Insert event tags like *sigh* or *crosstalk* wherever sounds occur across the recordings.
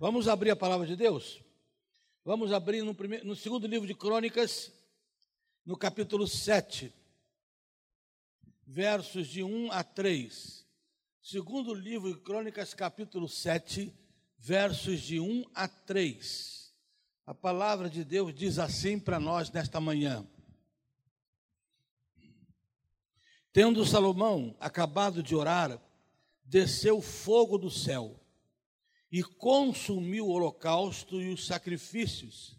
Vamos abrir a palavra de Deus? Vamos abrir no, primeiro, no segundo livro de Crônicas, no capítulo 7, versos de 1 a 3. Segundo livro de Crônicas, capítulo 7, versos de 1 a 3. A palavra de Deus diz assim para nós nesta manhã. Tendo Salomão acabado de orar, desceu fogo do céu e consumiu o holocausto e os sacrifícios,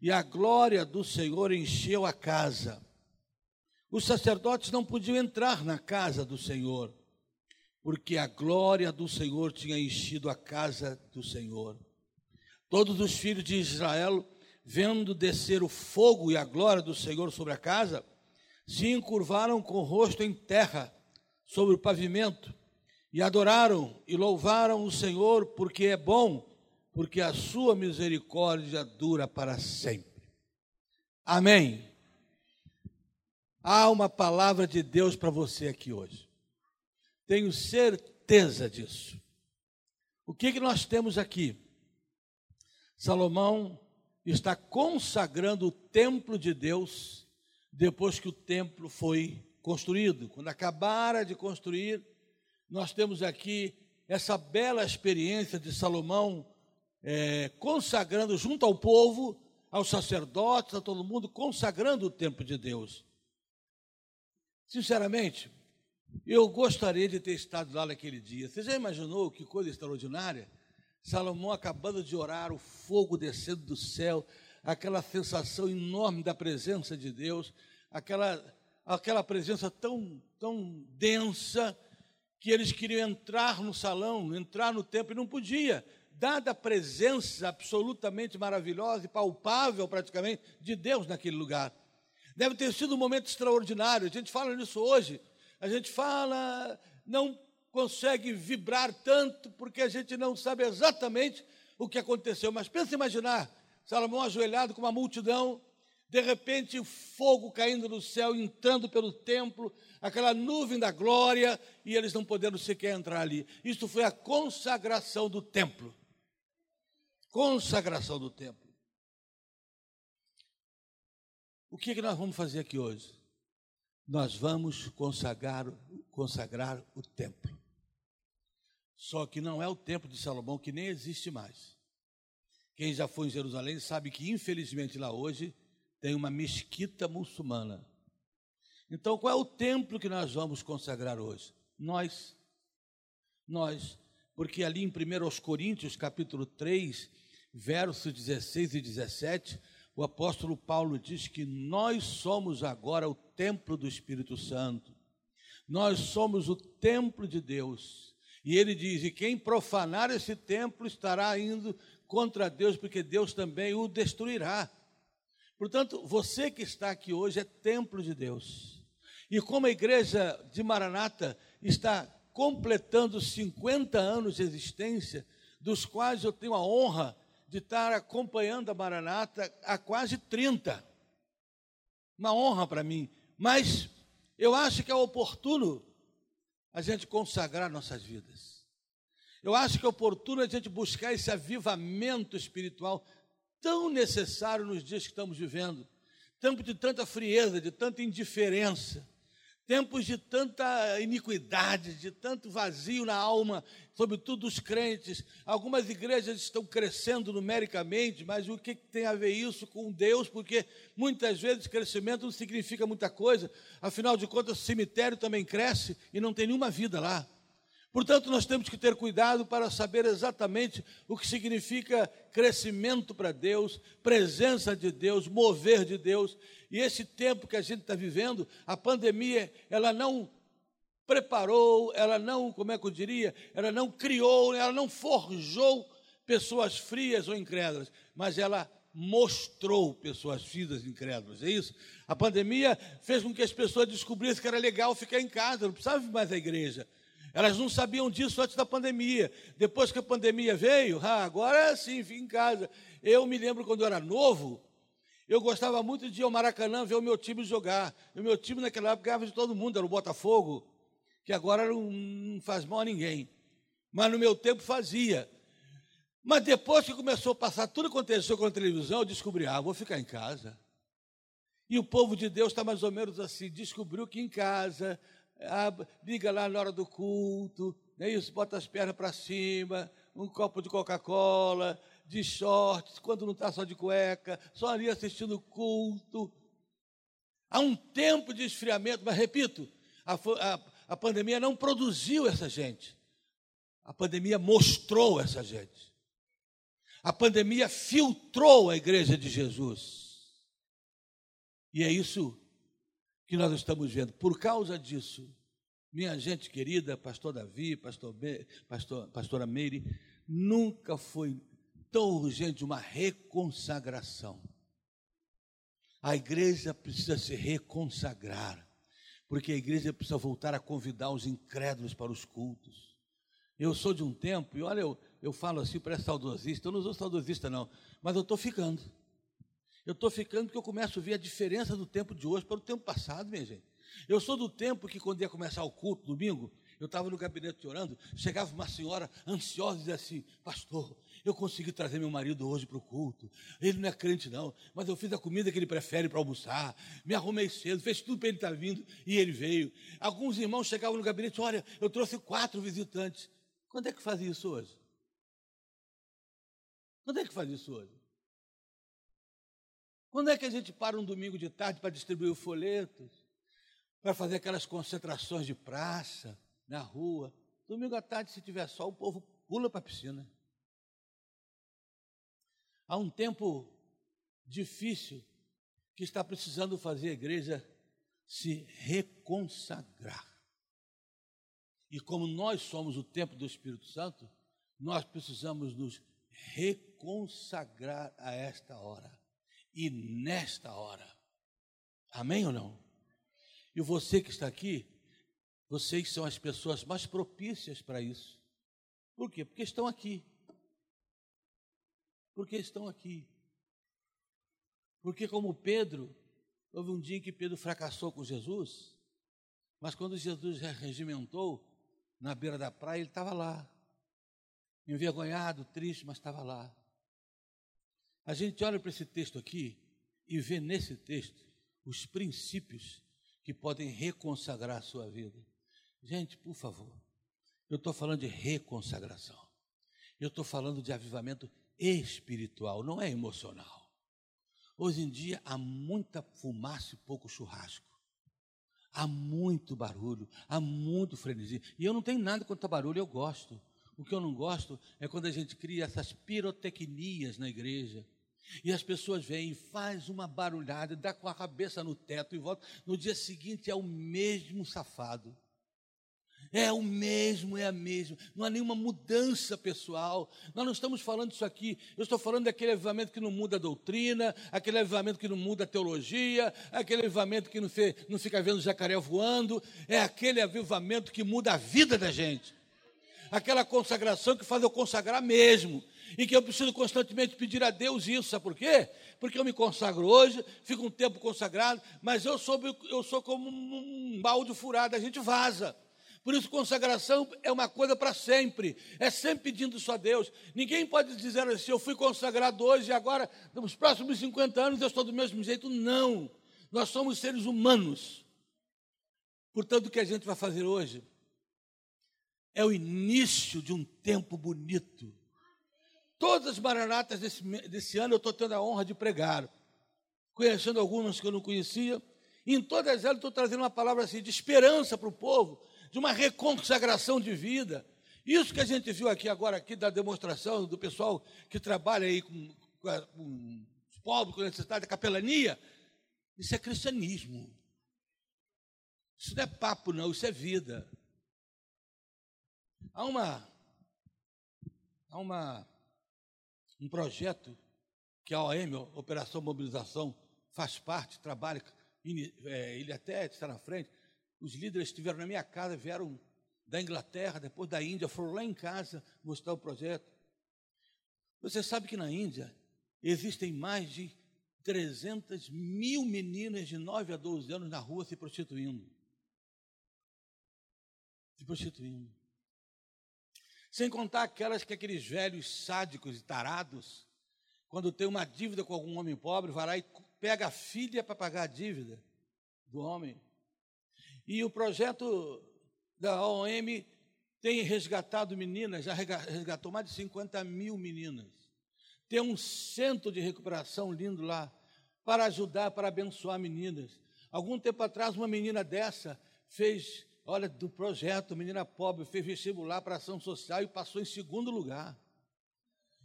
e a glória do Senhor encheu a casa. Os sacerdotes não podiam entrar na casa do Senhor, porque a glória do Senhor tinha enchido a casa do Senhor. Todos os filhos de Israel, vendo descer o fogo e a glória do Senhor sobre a casa, se encurvaram com o rosto em terra, sobre o pavimento, e adoraram e louvaram o Senhor, porque é bom, porque a sua misericórdia dura para sempre. Amém. Há uma palavra de Deus para você aqui hoje. Tenho certeza disso. O que, que nós temos aqui? Salomão está consagrando o templo de Deus depois que o templo foi construído. Quando acabara de construir, nós temos aqui essa bela experiência de Salomão é, consagrando junto ao povo, aos sacerdotes, a todo mundo, consagrando o templo de Deus. Sinceramente, eu gostaria de ter estado lá naquele dia. Você já imaginou que coisa extraordinária? Salomão acabando de orar, o fogo descendo do céu, aquela sensação enorme da presença de Deus, aquela, aquela presença tão, tão densa que eles queriam entrar no salão, entrar no templo e não podia, dada a presença absolutamente maravilhosa e palpável praticamente de Deus naquele lugar. Deve ter sido um momento extraordinário. A gente fala nisso hoje. A gente fala, não consegue vibrar tanto porque a gente não sabe exatamente o que aconteceu. Mas pensa imaginar Salomão ajoelhado com uma multidão, de repente, fogo caindo do céu, entrando pelo templo, aquela nuvem da glória, e eles não podendo sequer entrar ali. Isso foi a consagração do templo. Consagração do templo. O que, é que nós vamos fazer aqui hoje? Nós vamos consagrar, consagrar o templo. Só que não é o templo de Salomão, que nem existe mais. Quem já foi em Jerusalém sabe que, infelizmente, lá hoje tem uma mesquita muçulmana. Então, qual é o templo que nós vamos consagrar hoje? Nós. Nós. Porque ali em 1 Coríntios, capítulo 3, versos 16 e 17, o apóstolo Paulo diz que nós somos agora o templo do Espírito Santo. Nós somos o templo de Deus. E ele diz: e quem profanar esse templo estará indo contra Deus, porque Deus também o destruirá. Portanto, você que está aqui hoje é templo de Deus. E como a igreja de Maranata está completando 50 anos de existência, dos quais eu tenho a honra de estar acompanhando a Maranata há quase 30. Uma honra para mim. Mas eu acho que é oportuno a gente consagrar nossas vidas. Eu acho que é oportuno a gente buscar esse avivamento espiritual tão necessário nos dias que estamos vivendo. Tempo de tanta frieza, de tanta indiferença, tempos de tanta iniquidade, de tanto vazio na alma, sobretudo dos crentes. Algumas igrejas estão crescendo numericamente, mas o que tem a ver isso com Deus? Porque muitas vezes crescimento não significa muita coisa, afinal de contas, o cemitério também cresce e não tem nenhuma vida lá. Portanto, nós temos que ter cuidado para saber exatamente o que significa crescimento para Deus, presença de Deus, mover de Deus. E esse tempo que a gente está vivendo, a pandemia, ela não preparou, ela não, como é que eu diria, ela não criou, ela não forjou pessoas frias ou incrédulas, mas ela mostrou pessoas frias e incrédulas, é isso? A pandemia fez com que as pessoas descobrissem que era legal ficar em casa, não precisava mais à igreja. Elas não sabiam disso antes da pandemia. Depois que a pandemia veio, ah, agora sim, vim em casa. Eu me lembro quando eu era novo, eu gostava muito de ir ao Maracanã ver o meu time jogar. O meu time naquela época ganhava de todo mundo, era o Botafogo, que agora não faz mal a ninguém. Mas no meu tempo fazia. Mas depois que começou a passar tudo que aconteceu com a televisão, eu descobri, ah, vou ficar em casa. E o povo de Deus está mais ou menos assim, descobriu que em casa, ah, liga lá na hora do culto, é isso, bota as pernas para cima, um copo de Coca-Cola, de shorts, quando não está só de cueca, só ali assistindo o culto. Há um tempo de esfriamento, mas repito, a, a, a pandemia não produziu essa gente. A pandemia mostrou essa gente. A pandemia filtrou a igreja de Jesus. E é isso que nós estamos vendo. Por causa disso, minha gente querida, pastor Davi, pastor, Be, pastor pastora Meire, nunca foi tão urgente uma reconsagração. A igreja precisa se reconsagrar, porque a igreja precisa voltar a convidar os incrédulos para os cultos. Eu sou de um tempo, e olha, eu, eu falo assim, para saudosista, eu não sou saudosista não, mas eu estou ficando. Eu estou ficando porque eu começo a ver a diferença do tempo de hoje para o tempo passado, minha gente. Eu sou do tempo que quando ia começar o culto, domingo, eu estava no gabinete orando, chegava uma senhora ansiosa e dizia assim, pastor, eu consegui trazer meu marido hoje para o culto. Ele não é crente, não, mas eu fiz a comida que ele prefere para almoçar. Me arrumei cedo, fez tudo para ele estar vindo e ele veio. Alguns irmãos chegavam no gabinete, olha, eu trouxe quatro visitantes. Quando é que faz isso hoje? Quando é que faz isso hoje? Quando é que a gente para um domingo de tarde para distribuir folhetos? Para fazer aquelas concentrações de praça, na rua? Domingo à tarde, se tiver sol, o povo pula para a piscina. Há um tempo difícil que está precisando fazer a igreja se reconsagrar. E como nós somos o templo do Espírito Santo, nós precisamos nos reconsagrar a esta hora e nesta hora. Amém ou não? E você que está aqui, vocês são as pessoas mais propícias para isso. Por quê? Porque estão aqui. Porque estão aqui. Porque, como Pedro, houve um dia em que Pedro fracassou com Jesus, mas quando Jesus regimentou na beira da praia, ele estava lá, envergonhado, triste, mas estava lá. A gente olha para esse texto aqui e vê nesse texto os princípios que podem reconsagrar a sua vida. Gente, por favor, eu estou falando de reconsagração. Eu estou falando de avivamento espiritual, não é emocional. Hoje em dia há muita fumaça e pouco churrasco. Há muito barulho, há muito frenesi. E eu não tenho nada contra barulho, eu gosto. O que eu não gosto é quando a gente cria essas pirotecnias na igreja. E as pessoas vêm faz uma barulhada, dá com a cabeça no teto e volta. No dia seguinte é o mesmo safado. É o mesmo, é a mesma. Não há nenhuma mudança pessoal. Nós não estamos falando disso aqui. Eu estou falando daquele avivamento que não muda a doutrina, aquele avivamento que não muda a teologia, aquele avivamento que não, não fica vendo jacaré voando. É aquele avivamento que muda a vida da gente. Aquela consagração que faz eu consagrar mesmo. E que eu preciso constantemente pedir a Deus isso. Sabe por quê? Porque eu me consagro hoje, fico um tempo consagrado, mas eu sou, eu sou como um balde furado, a gente vaza. Por isso, consagração é uma coisa para sempre. É sempre pedindo isso a Deus. Ninguém pode dizer assim, eu fui consagrado hoje e agora, nos próximos 50 anos, eu estou do mesmo jeito. Não. Nós somos seres humanos. Portanto, o que a gente vai fazer hoje é o início de um tempo bonito. Todas as maranatas desse, desse ano eu estou tendo a honra de pregar. Conhecendo algumas que eu não conhecia. E em todas elas estou trazendo uma palavra assim de esperança para o povo de uma reconsagração de vida. Isso que a gente viu aqui agora, aqui da demonstração do pessoal que trabalha aí com, com os pobres, com necessidade da capelania, isso é cristianismo. Isso não é papo, não, isso é vida. Há uma, há uma, um projeto que a OM, Operação Mobilização, faz parte, trabalha, é, ele até está na frente, os líderes estiveram na minha casa, vieram da Inglaterra, depois da Índia, foram lá em casa mostrar o projeto. Você sabe que na Índia existem mais de 300 mil meninas de 9 a 12 anos na rua se prostituindo. Se prostituindo. Sem contar aquelas que aqueles velhos sádicos e tarados, quando tem uma dívida com algum homem pobre, vai lá e pega a filha para pagar a dívida do homem. E o projeto da OM tem resgatado meninas, já resgatou mais de 50 mil meninas. Tem um centro de recuperação lindo lá, para ajudar, para abençoar meninas. Algum tempo atrás, uma menina dessa fez, olha, do projeto, menina pobre, fez vestibular para ação social e passou em segundo lugar.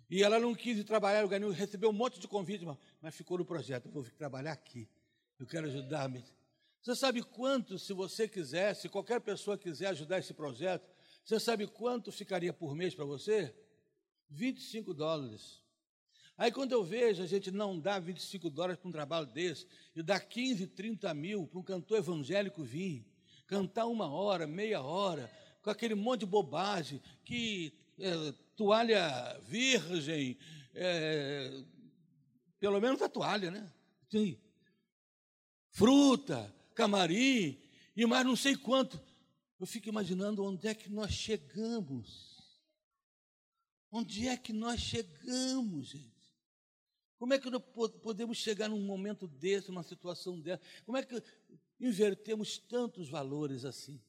E ela não quis trabalhar, ganhou, recebeu um monte de convite, mas ficou no projeto. Vou trabalhar aqui. Eu quero ajudar. Você sabe quanto, se você quiser, se qualquer pessoa quiser ajudar esse projeto, você sabe quanto ficaria por mês para você? 25 dólares. Aí quando eu vejo a gente não dá 25 dólares para um trabalho desse, e dá 15, 30 mil para um cantor evangélico vir, cantar uma hora, meia hora, com aquele monte de bobagem, que é, toalha virgem, é, pelo menos a toalha, né? Sim. Fruta, camarim, e mais não sei quanto. Eu fico imaginando onde é que nós chegamos. Onde é que nós chegamos, gente? Como é que nós podemos chegar num momento desse, numa situação dessa? Como é que invertemos tantos valores assim?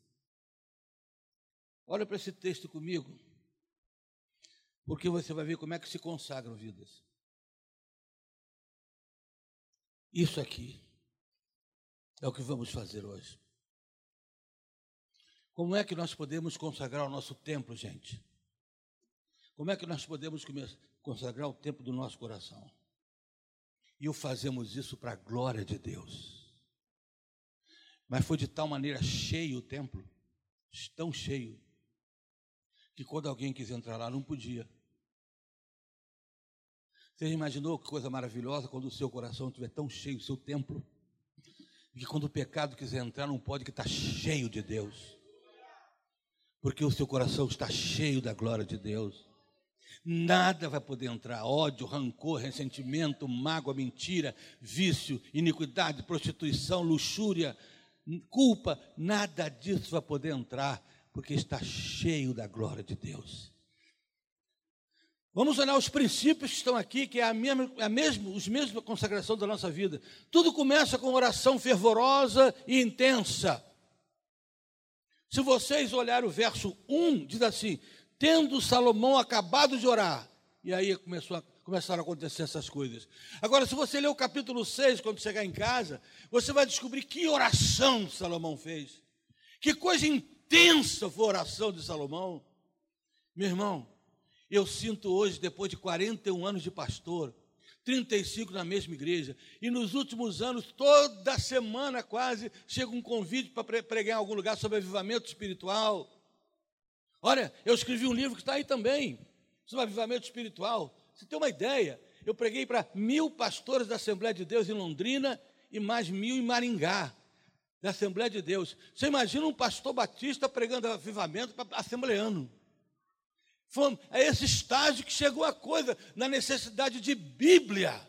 Olha para esse texto comigo, porque você vai ver como é que se consagram vidas. Isso aqui é o que vamos fazer hoje. Como é que nós podemos consagrar o nosso templo, gente? Como é que nós podemos consagrar o tempo do nosso coração? E o fazemos isso para a glória de Deus. Mas foi de tal maneira cheio o templo, tão cheio, que quando alguém quis entrar lá, não podia. Você imaginou que coisa maravilhosa quando o seu coração estiver tão cheio, o seu templo, que quando o pecado quiser entrar, não pode, que está cheio de Deus, porque o seu coração está cheio da glória de Deus. Nada vai poder entrar: ódio, rancor, ressentimento, mágoa, mentira, vício, iniquidade, prostituição, luxúria, culpa, nada disso vai poder entrar, porque está cheio da glória de Deus. Vamos olhar os princípios que estão aqui, que é a mesma, a mesma, os mesmos consagração da nossa vida. Tudo começa com oração fervorosa e intensa. Se vocês olharem o verso 1, diz assim: tendo Salomão acabado de orar. E aí começou a, começaram a acontecer essas coisas. Agora, se você ler o capítulo 6, quando chegar em casa, você vai descobrir que oração Salomão fez. Que coisa intensa foi a oração de Salomão. Meu irmão, eu sinto hoje, depois de 41 anos de pastor, 35 na mesma igreja, e nos últimos anos, toda semana quase, chega um convite para pregar em algum lugar sobre avivamento espiritual. Olha, eu escrevi um livro que está aí também, sobre avivamento espiritual. Você tem uma ideia? Eu preguei para mil pastores da Assembleia de Deus em Londrina e mais mil em Maringá, da Assembleia de Deus. Você imagina um pastor batista pregando avivamento para assembleano. Foi a esse estágio que chegou a coisa, na necessidade de Bíblia,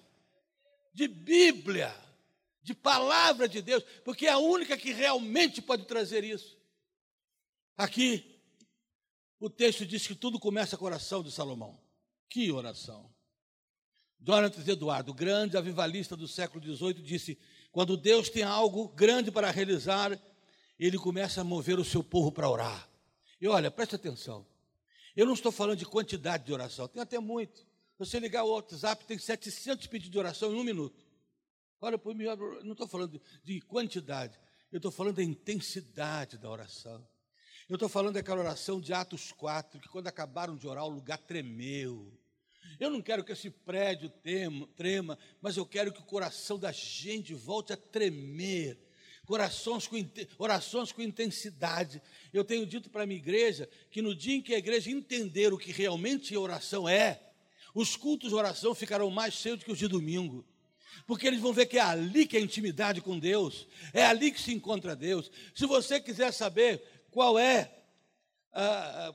de Bíblia, de palavra de Deus, porque é a única que realmente pode trazer isso. Aqui, o texto diz que tudo começa com a oração de Salomão. Que oração! Jonathan Eduardo, grande avivalista do século XVIII, disse: quando Deus tem algo grande para realizar, ele começa a mover o seu povo para orar. E olha, preste atenção. Eu não estou falando de quantidade de oração, tem até muito. Você ligar o WhatsApp, tem 700 pedidos de oração em um minuto. Olha, por mim, não estou falando de quantidade, eu estou falando da intensidade da oração. Eu estou falando daquela oração de Atos 4, que quando acabaram de orar, o lugar tremeu. Eu não quero que esse prédio trema, mas eu quero que o coração da gente volte a tremer. Corações com, orações com intensidade. Eu tenho dito para a minha igreja que no dia em que a igreja entender o que realmente oração é, os cultos de oração ficarão mais cheios do que os de domingo porque eles vão ver que é ali que é a intimidade com Deus, é ali que se encontra Deus. Se você quiser saber qual é,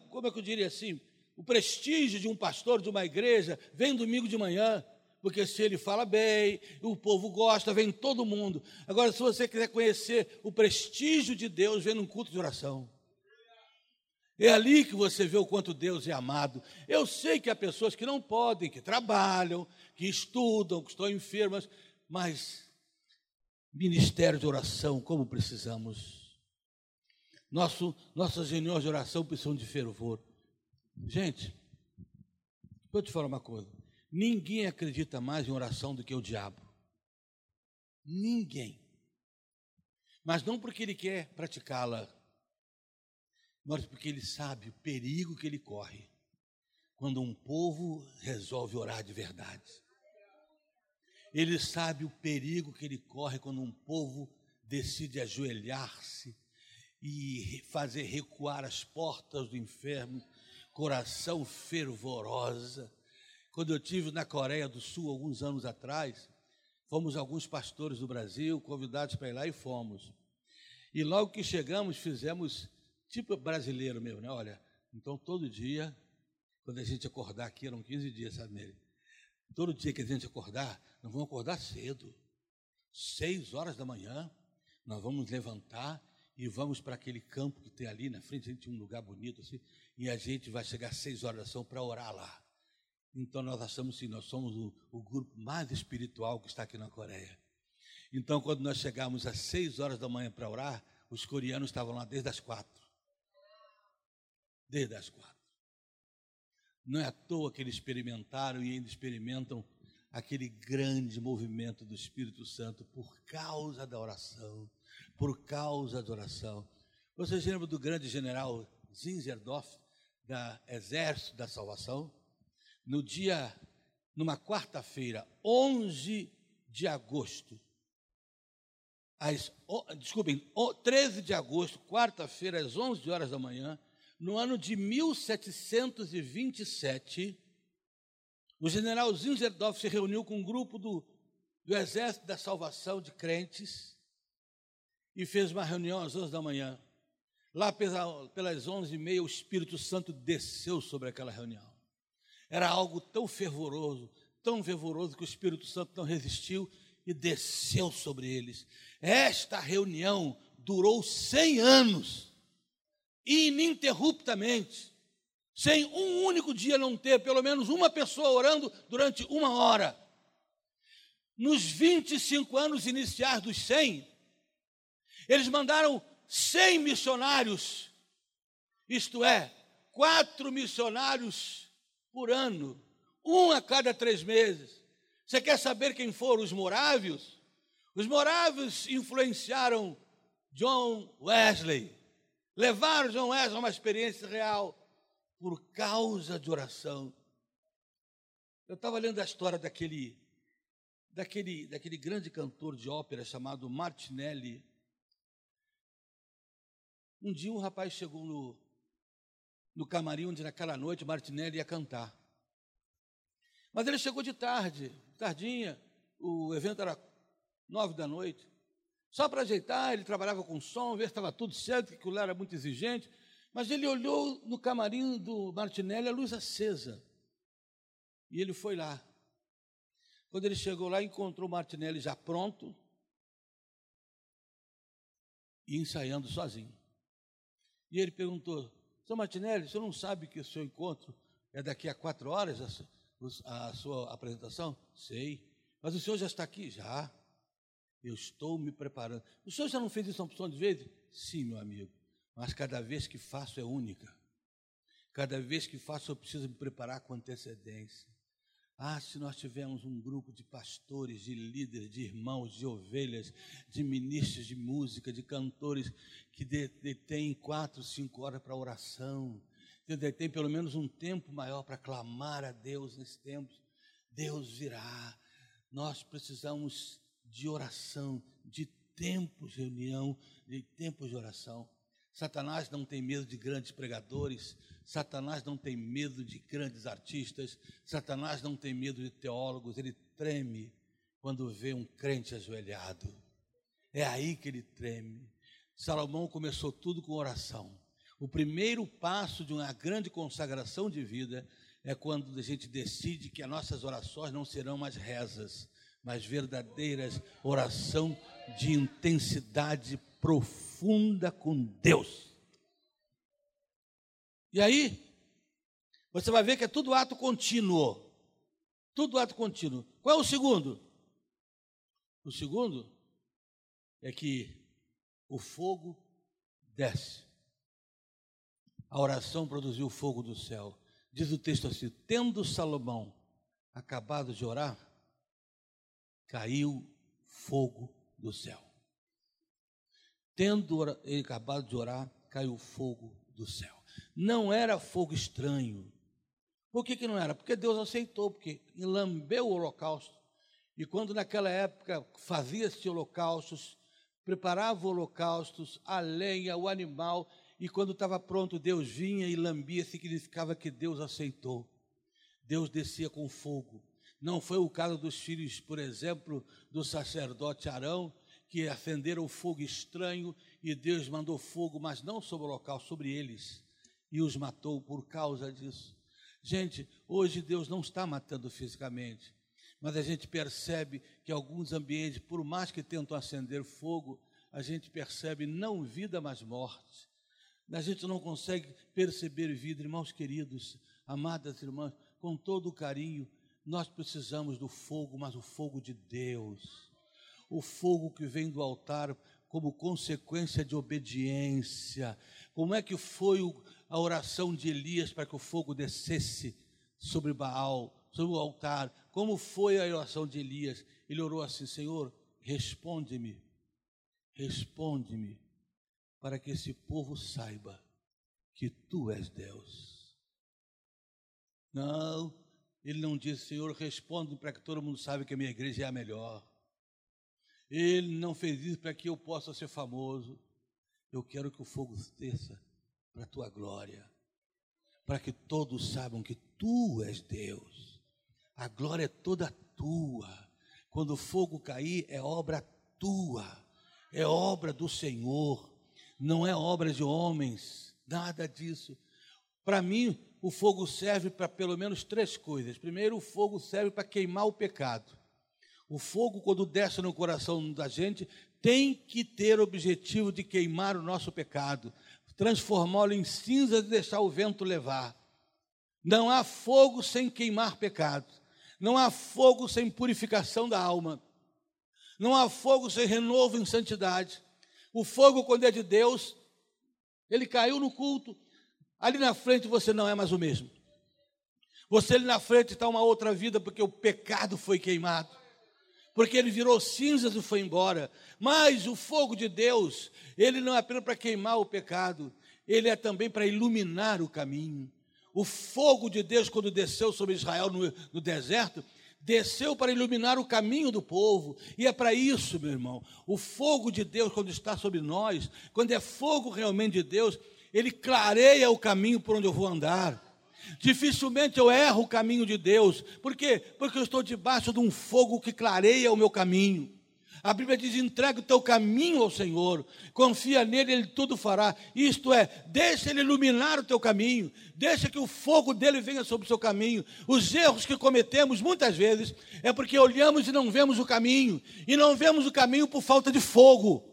como é que eu diria assim, o prestígio de um pastor de uma igreja, vem domingo de manhã, porque se ele fala bem, o povo gosta, vem todo mundo. Agora, se você quiser conhecer o prestígio de Deus, vem num culto de oração. É ali que você vê o quanto Deus é amado. Eu sei que há pessoas que não podem, que trabalham, que estudam, que estão enfermas, mas ministério de oração, como precisamos. Nosso, nossas reuniões de oração precisam de fervor. Gente, vou te falar uma coisa. Ninguém acredita mais em oração do que o diabo. Ninguém. Mas não porque ele quer praticá-la, mas porque ele sabe o perigo que ele corre quando um povo resolve orar de verdade. Ele sabe o perigo que ele corre quando um povo decide ajoelhar-se e fazer recuar as portas do inferno, coração fervorosa. Quando eu tive na Coreia do Sul alguns anos atrás, fomos alguns pastores do Brasil convidados para ir lá e fomos. E logo que chegamos, fizemos tipo brasileiro mesmo, né? Olha, então todo dia, quando a gente acordar aqui, eram 15 dias, sabe nele? Todo dia que a gente acordar, nós vamos acordar cedo, seis horas da manhã, nós vamos levantar e vamos para aquele campo que tem ali na frente, a gente tem um lugar bonito assim, e a gente vai chegar às seis horas da ação para orar lá. Então nós achamos que nós somos o, o, grupo mais espiritual que está aqui na Coreia. Então, quando nós chegamos às seis horas da manhã para orar, os coreanos estavam lá desde as quatro desde as quatro. Não é à toa que eles experimentaram e ainda experimentam aquele grande movimento do Espírito Santo por causa da oração, por causa da oração. Vocês lembram do grande general Zinzerdorf, da Exército da Salvação? No dia, numa quarta-feira, 11 de agosto, às, desculpem, 13 de agosto, quarta-feira, às 11 horas da manhã, no ano de 1727, o general Zinzerdorf se reuniu com um grupo do, do Exército da Salvação de Crentes e fez uma reunião às 11 da manhã. Lá pelas 11 e meia, o Espírito Santo desceu sobre aquela reunião. Era algo tão fervoroso, tão fervoroso que o Espírito Santo não resistiu e desceu sobre eles. Esta reunião durou 100 anos ininterruptamente, sem um único dia não ter pelo menos uma pessoa orando durante uma hora. Nos 25 anos iniciais dos 100, eles mandaram 100 missionários, isto é, quatro missionários por ano, um a cada três meses. Você quer saber quem foram os morávios? Os morávios influenciaram John Wesley, Levaram João Wesley a uma experiência real por causa de oração. Eu estava lendo a história daquele, daquele, daquele grande cantor de ópera chamado Martinelli. Um dia um rapaz chegou no, no camarim onde naquela noite Martinelli ia cantar. Mas ele chegou de tarde, tardinha, o evento era nove da noite. Só para ajeitar, ele trabalhava com som, ver se estava tudo certo, que aquilo era muito exigente. Mas ele olhou no camarim do Martinelli a luz acesa. E ele foi lá. Quando ele chegou lá, encontrou o Martinelli já pronto e ensaiando sozinho. E ele perguntou: São Martinelli, você não sabe que o seu encontro é daqui a quatro horas, a, a sua apresentação? Sei. Mas o senhor já está aqui? Já. Eu estou me preparando. O senhor já não fez isso uma opção de vezes? Sim, meu amigo. Mas cada vez que faço é única. Cada vez que faço eu preciso me preparar com antecedência. Ah, se nós tivermos um grupo de pastores, de líderes, de irmãos, de ovelhas, de ministros de música, de cantores que detêm quatro, cinco horas para oração, que detêm pelo menos um tempo maior para clamar a Deus nesse tempo, Deus virá. Nós precisamos de oração, de tempos de reunião, de tempos de oração. Satanás não tem medo de grandes pregadores, Satanás não tem medo de grandes artistas, Satanás não tem medo de teólogos, ele treme quando vê um crente ajoelhado. É aí que ele treme. Salomão começou tudo com oração. O primeiro passo de uma grande consagração de vida é quando a gente decide que as nossas orações não serão mais rezas, mas verdadeiras oração de intensidade profunda com Deus. E aí, você vai ver que é tudo ato contínuo. Tudo ato contínuo. Qual é o segundo? O segundo é que o fogo desce. A oração produziu o fogo do céu. Diz o texto assim: tendo Salomão acabado de orar, caiu fogo do céu. Tendo ele acabado de orar, caiu fogo do céu. Não era fogo estranho. Por que, que não era? Porque Deus aceitou, porque lambeu o holocausto. E quando naquela época fazia-se holocaustos, preparava holocaustos, a lenha, o animal, e quando estava pronto, Deus vinha e lambia, significava que Deus aceitou. Deus descia com fogo. Não foi o caso dos filhos, por exemplo, do sacerdote Arão, que acenderam fogo estranho e Deus mandou fogo, mas não sobre o local, sobre eles, e os matou por causa disso. Gente, hoje Deus não está matando fisicamente, mas a gente percebe que alguns ambientes, por mais que tentam acender fogo, a gente percebe não vida, mas morte. A gente não consegue perceber vida, irmãos queridos, amadas irmãs, com todo o carinho, nós precisamos do fogo, mas o fogo de Deus o fogo que vem do altar como consequência de obediência. Como é que foi a oração de Elias para que o fogo descesse sobre Baal, sobre o altar? Como foi a oração de Elias? Ele orou assim: Senhor, responde-me, responde-me, para que esse povo saiba que tu és Deus. Não, ele não disse, Senhor, responde para que todo mundo saiba que a minha igreja é a melhor. Ele não fez isso para que eu possa ser famoso. Eu quero que o fogo desça para a tua glória, para que todos saibam que tu és Deus. A glória é toda tua. Quando o fogo cair, é obra tua, é obra do Senhor, não é obra de homens, nada disso. Para mim, o fogo serve para pelo menos três coisas. Primeiro, o fogo serve para queimar o pecado. O fogo, quando desce no coração da gente, tem que ter o objetivo de queimar o nosso pecado, transformá-lo em cinzas e deixar o vento levar. Não há fogo sem queimar pecado. Não há fogo sem purificação da alma. Não há fogo sem renovo em santidade. O fogo, quando é de Deus, ele caiu no culto. Ali na frente você não é mais o mesmo. Você ali na frente está uma outra vida, porque o pecado foi queimado porque ele virou cinzas e foi embora. Mas o fogo de Deus, ele não é apenas para queimar o pecado, ele é também para iluminar o caminho. O fogo de Deus, quando desceu sobre Israel no, no deserto, desceu para iluminar o caminho do povo, e é para isso, meu irmão. O fogo de Deus, quando está sobre nós, quando é fogo realmente de Deus, ele clareia o caminho por onde eu vou andar. Dificilmente eu erro o caminho de Deus. Por quê? Porque eu estou debaixo de um fogo que clareia o meu caminho. A Bíblia diz: entrega o teu caminho ao Senhor, confia nele, ele tudo fará. Isto é, deixa ele iluminar o teu caminho, deixa que o fogo dele venha sobre o seu caminho. Os erros que cometemos muitas vezes é porque olhamos e não vemos o caminho, e não vemos o caminho por falta de fogo.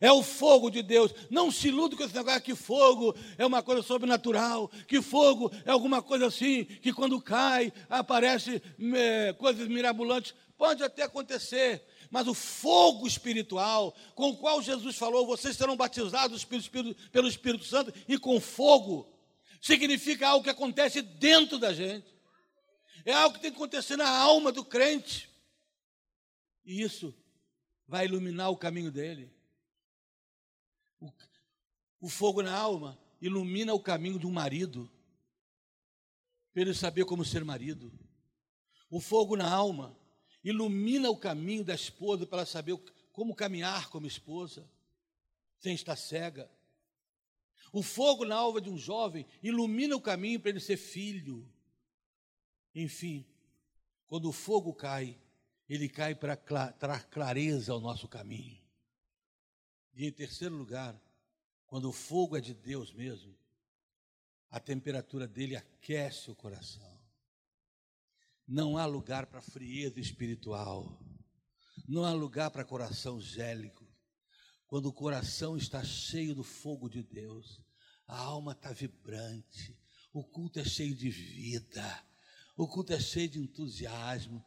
É o fogo de Deus. Não se ilude com esse negócio que fogo é uma coisa sobrenatural, que fogo é alguma coisa assim, que quando cai aparece é, coisas mirabolantes. Pode até acontecer, mas o fogo espiritual com o qual Jesus falou, vocês serão batizados pelo Espírito Santo e com fogo, significa algo que acontece dentro da gente. É algo que tem que acontecer na alma do crente. E isso vai iluminar o caminho dele. O, o fogo na alma ilumina o caminho um marido, para ele saber como ser marido. O fogo na alma ilumina o caminho da esposa para ela saber como caminhar como esposa, sem estar cega. O fogo na alma de um jovem ilumina o caminho para ele ser filho. Enfim, quando o fogo cai, ele cai para dar clareza ao nosso caminho. E em terceiro lugar, quando o fogo é de Deus mesmo, a temperatura dele aquece o coração. Não há lugar para frieza espiritual. Não há lugar para coração gélico. Quando o coração está cheio do fogo de Deus, A alma está vibrante, o culto é cheio de vida, o culto é cheio de entusiasmo.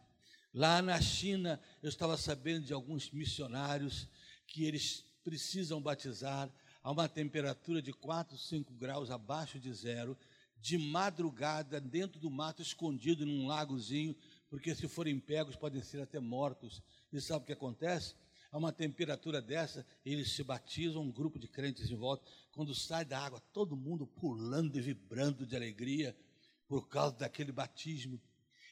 Lá na China, eu estava sabendo de alguns missionários que eles precisam batizar a uma temperatura de 4, 5 graus abaixo de zero, de madrugada, dentro do mato, escondido num lagozinho, porque se forem pegos podem ser até mortos. E sabe o que acontece? A uma temperatura dessa, eles se batizam, um grupo de crentes em volta. Quando sai da água, todo mundo pulando e vibrando de alegria por causa daquele batismo.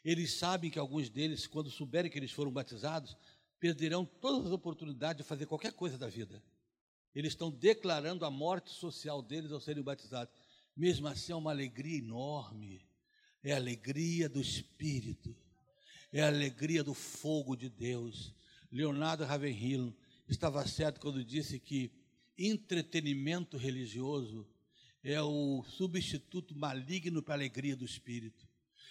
Eles sabem que alguns deles, quando souberem que eles foram batizados, perderão todas as oportunidades de fazer qualquer coisa da vida. Eles estão declarando a morte social deles ao serem batizados. Mesmo assim, é uma alegria enorme. É a alegria do Espírito. É a alegria do fogo de Deus. Leonardo Ravenhill estava certo quando disse que entretenimento religioso é o substituto maligno para a alegria do Espírito.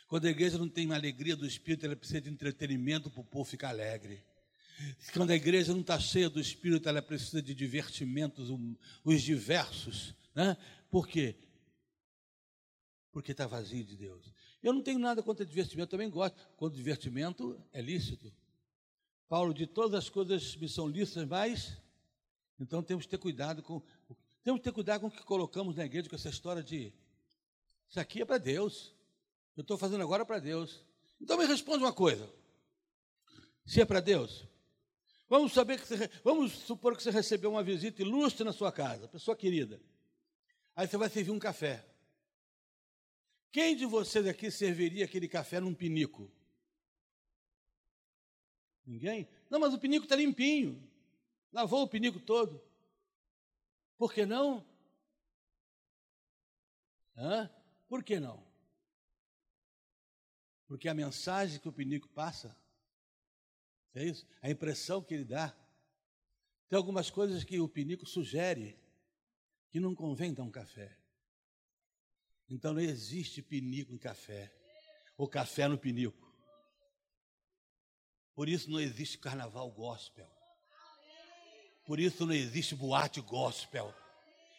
Quando a igreja não tem alegria do Espírito, ela precisa de entretenimento para o povo ficar alegre. Quando a igreja não está cheia do Espírito, ela precisa de divertimentos, os diversos. Né? Por quê? Porque está vazio de Deus. Eu não tenho nada contra divertimento, também gosto. Quando divertimento é lícito. Paulo, de todas as coisas me são lícitas, mas. Então temos que ter cuidado com. Temos que ter cuidado com o que colocamos na igreja, com essa história de. Isso aqui é para Deus. Eu estou fazendo agora para Deus. Então me responde uma coisa. Se é para Deus, Vamos saber que você, vamos supor que você recebeu uma visita ilustre na sua casa, pessoa querida. Aí você vai servir um café. Quem de vocês aqui serviria aquele café num pinico? Ninguém? Não, mas o pinico está limpinho. Lavou o pinico todo. Por que não? Hã? Por que não? Porque a mensagem que o pinico passa é isso? A impressão que ele dá. Tem algumas coisas que o pinico sugere que não convém dar um café. Então não existe pinico em café, ou café no pinico. Por isso não existe carnaval gospel. Por isso não existe boate gospel.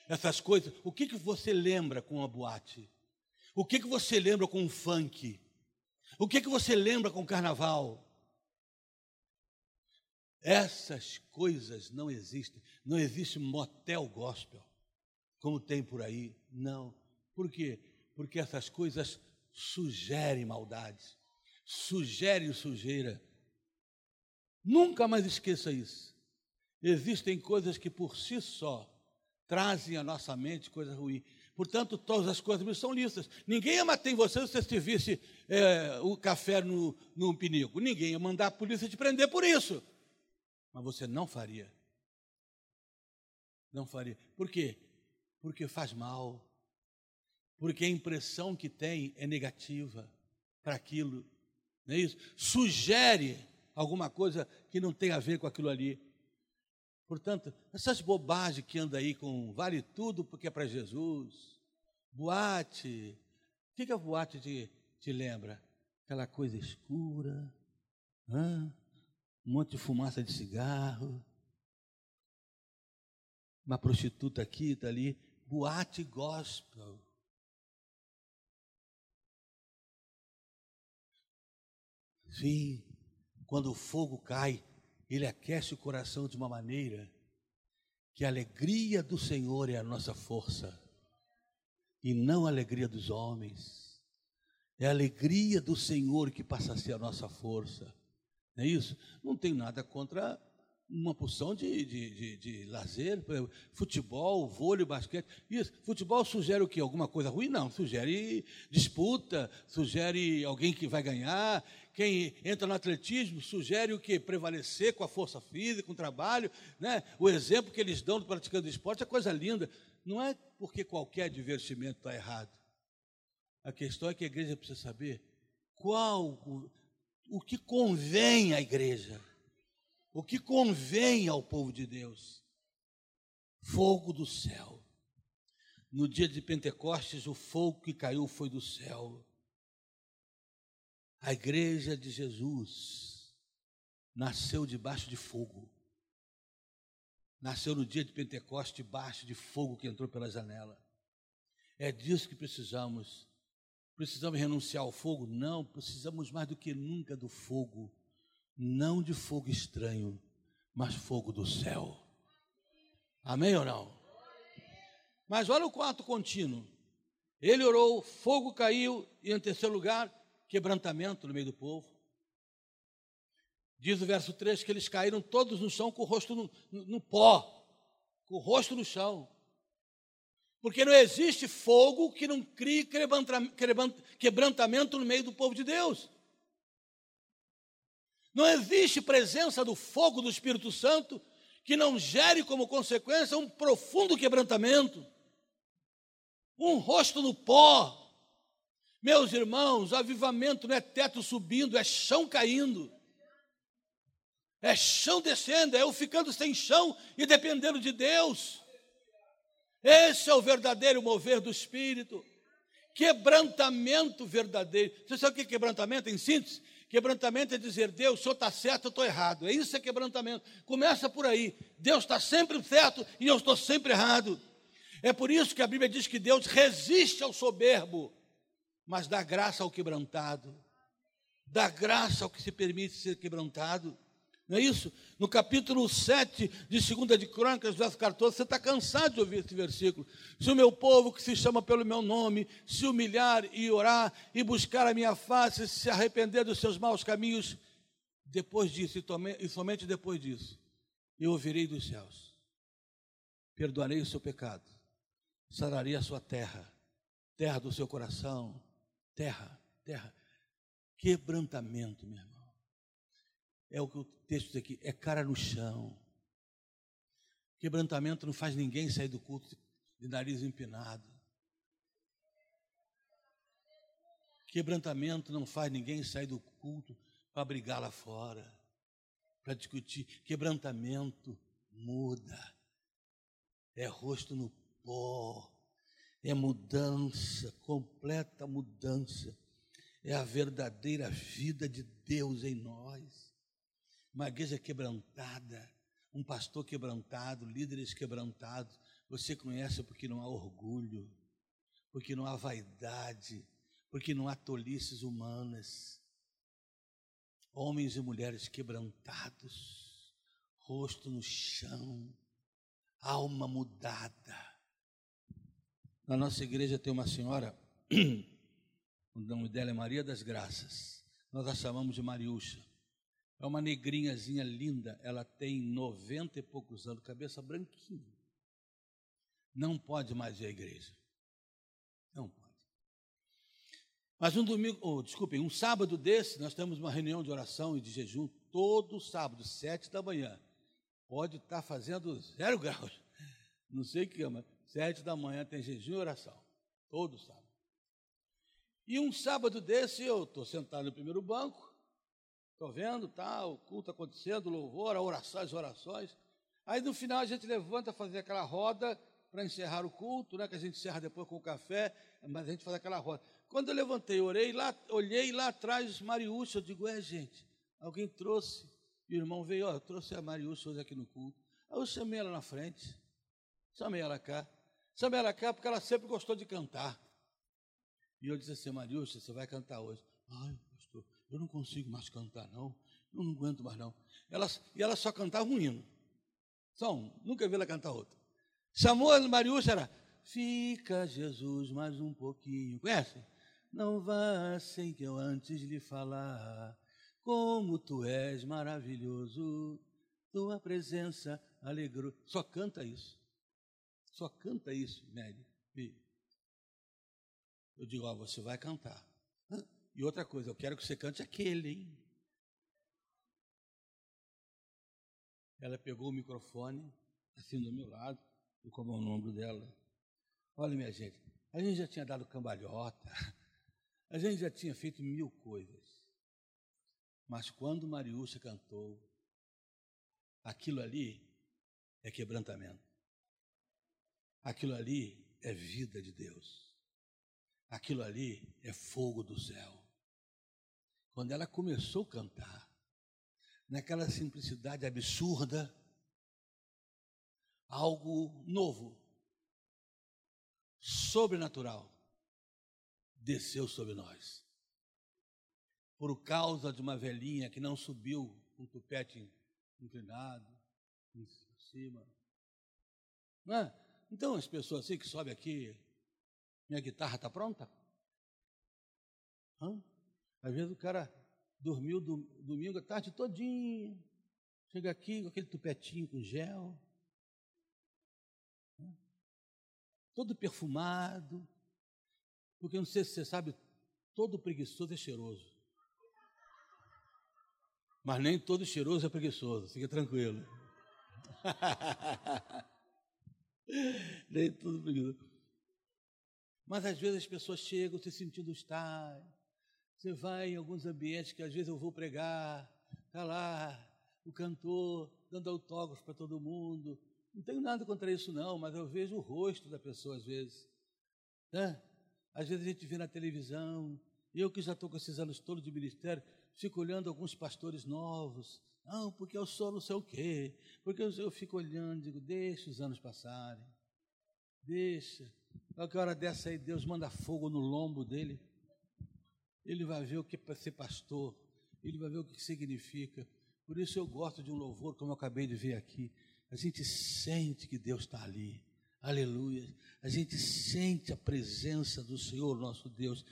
Essas coisas, o que, que você lembra com a boate? O que, que você lembra com o funk? O que, que você lembra com o carnaval? Essas coisas não existem. Não existe motel gospel, como tem por aí. Não. Por quê? Porque essas coisas sugerem maldades, sugerem sujeira. Nunca mais esqueça isso. Existem coisas que por si só trazem à nossa mente coisas ruins. Portanto, todas as coisas são listas. Ninguém ia matar em você se você visse é, o café no, no pinico. Ninguém ia mandar a polícia te prender por isso mas você não faria. Não faria. Por quê? Porque faz mal. Porque a impressão que tem é negativa para aquilo. Não é isso? Sugere alguma coisa que não tem a ver com aquilo ali. Portanto, essas bobagens que anda aí com vale tudo porque é para Jesus, boate, o que, que a boate te, te lembra? Aquela coisa escura, hã? Um monte de fumaça de cigarro, uma prostituta aqui, está ali, boate gospel. Sim, quando o fogo cai, ele aquece o coração de uma maneira que a alegria do Senhor é a nossa força, e não a alegria dos homens. É a alegria do Senhor que passa a ser a nossa força. Não é isso? Não tem nada contra uma porção de, de, de, de lazer, futebol, vôlei, basquete. Isso. Futebol sugere o quê? Alguma coisa ruim? Não. Sugere disputa, sugere alguém que vai ganhar. Quem entra no atletismo sugere o quê? Prevalecer com a força física, com o trabalho. Né? O exemplo que eles dão do praticando esporte é coisa linda. Não é porque qualquer divertimento está errado. A questão é que a igreja precisa saber qual o que convém à igreja, o que convém ao povo de Deus. Fogo do céu. No dia de Pentecostes, o fogo que caiu foi do céu. A igreja de Jesus nasceu debaixo de fogo. Nasceu no dia de Pentecostes debaixo de fogo que entrou pela janela. É disso que precisamos. Precisamos renunciar ao fogo? Não, precisamos mais do que nunca do fogo. Não de fogo estranho, mas fogo do céu. Amém ou não? Mas olha o quarto contínuo. Ele orou, fogo caiu, e em terceiro lugar, quebrantamento no meio do povo. Diz o verso 3 que eles caíram todos no chão com o rosto no, no, no pó, com o rosto no chão. Porque não existe fogo que não crie quebrantamento no meio do povo de Deus. Não existe presença do fogo do Espírito Santo que não gere como consequência um profundo quebrantamento, um rosto no pó. Meus irmãos, avivamento não é teto subindo, é chão caindo. É chão descendo, é eu ficando sem chão e dependendo de Deus. Esse é o verdadeiro mover do Espírito. Quebrantamento verdadeiro. Você sabe o que é quebrantamento em síntese? Quebrantamento é dizer, Deus, o senhor está certo, eu estou errado. É isso é quebrantamento. Começa por aí. Deus está sempre certo e eu estou sempre errado. É por isso que a Bíblia diz que Deus resiste ao soberbo, mas dá graça ao quebrantado. Dá graça ao que se permite ser quebrantado. Não é isso? No capítulo 7 de 2 de Crônicas, verso 14, você está cansado de ouvir esse versículo. Se o meu povo, que se chama pelo meu nome, se humilhar e orar e buscar a minha face, se arrepender dos seus maus caminhos, depois disso, e somente depois disso, eu ouvirei dos céus, perdoarei o seu pecado, sararei a sua terra, terra do seu coração, terra, terra, quebrantamento, meu irmão. É o que texto aqui, é cara no chão. Quebrantamento não faz ninguém sair do culto de nariz empinado. Quebrantamento não faz ninguém sair do culto para brigar lá fora, para discutir. Quebrantamento muda. É rosto no pó. É mudança, completa mudança. É a verdadeira vida de Deus em nós uma igreja quebrantada, um pastor quebrantado, líderes quebrantados. Você conhece porque não há orgulho, porque não há vaidade, porque não há tolices humanas. Homens e mulheres quebrantados, rosto no chão, alma mudada. Na nossa igreja tem uma senhora, *clears throat* o nome dela é Maria das Graças. Nós a chamamos de Mariúcha. É uma negrinhazinha linda, ela tem noventa e poucos anos, cabeça branquinha. Não pode mais ir à igreja. Não pode. Mas um domingo, oh, desculpem, um sábado desse, nós temos uma reunião de oração e de jejum todo sábado, sete da manhã. Pode estar fazendo zero *laughs* graus. Não sei o que é, mas sete da manhã tem jejum e oração. Todo sábado. E um sábado desse, eu estou sentado no primeiro banco, Estou vendo, tá, o culto acontecendo, louvor, a oração, as orações. Aí no final a gente levanta fazer aquela roda para encerrar o culto, né? Que a gente encerra depois com o café, mas a gente faz aquela roda. Quando eu levantei, orei lá, olhei lá atrás Mariúcha, eu digo, é gente, alguém trouxe, e o irmão veio, ó, eu trouxe a Mariúcha hoje aqui no culto. Aí eu chamei ela na frente, chamei ela cá, chamei ela cá porque ela sempre gostou de cantar. E eu disse assim, Mariúcha, você vai cantar hoje. Ai, eu não consigo mais cantar, não. Eu não aguento mais, não. Ela, e ela só cantava um hino. Só um. Nunca vi ela cantar outro. Chamou a Mariúcha, era Fica, Jesus, mais um pouquinho. Conhece? Não vá sem que eu antes lhe falar. Como tu és maravilhoso, tua presença alegrou. Só canta isso. Só canta isso, Mary. Eu digo, ó, você vai cantar. E outra coisa, eu quero que você cante aquele, hein? Ela pegou o microfone, assim do meu lado, e como é o nome dela. Olha, minha gente, a gente já tinha dado cambalhota, *laughs* a gente já tinha feito mil coisas. Mas quando Mariúcha cantou, aquilo ali é quebrantamento. Aquilo ali é vida de Deus. Aquilo ali é fogo do céu. Quando ela começou a cantar, naquela simplicidade absurda, algo novo, sobrenatural desceu sobre nós. Por causa de uma velhinha que não subiu com o tupete inclinado, em cima. Não é? Então, as pessoas assim que sobem aqui, minha guitarra está pronta? Hã? Às vezes o cara dormiu do, domingo a tarde todinho, chega aqui com aquele tupetinho com gel, todo perfumado, porque não sei se você sabe, todo preguiçoso é cheiroso. Mas nem todo cheiroso é preguiçoso, fica tranquilo. *laughs* nem todo preguiçoso. Mas às vezes as pessoas chegam se sentindo estar. Você vai em alguns ambientes que às vezes eu vou pregar, está lá o cantor dando autógrafo para todo mundo. Não tenho nada contra isso, não, mas eu vejo o rosto da pessoa às vezes. Né? Às vezes a gente vê na televisão, eu que já estou com esses anos todos de ministério, fico olhando alguns pastores novos. Não, porque eu sou não sei o quê. Porque eu, eu fico olhando, digo, deixa os anos passarem. Deixa. Qualquer hora dessa aí, Deus manda fogo no lombo dele. Ele vai ver o que é ser pastor. Ele vai ver o que significa. Por isso eu gosto de um louvor, como eu acabei de ver aqui. A gente sente que Deus está ali. Aleluia. A gente sente a presença do Senhor, nosso Deus.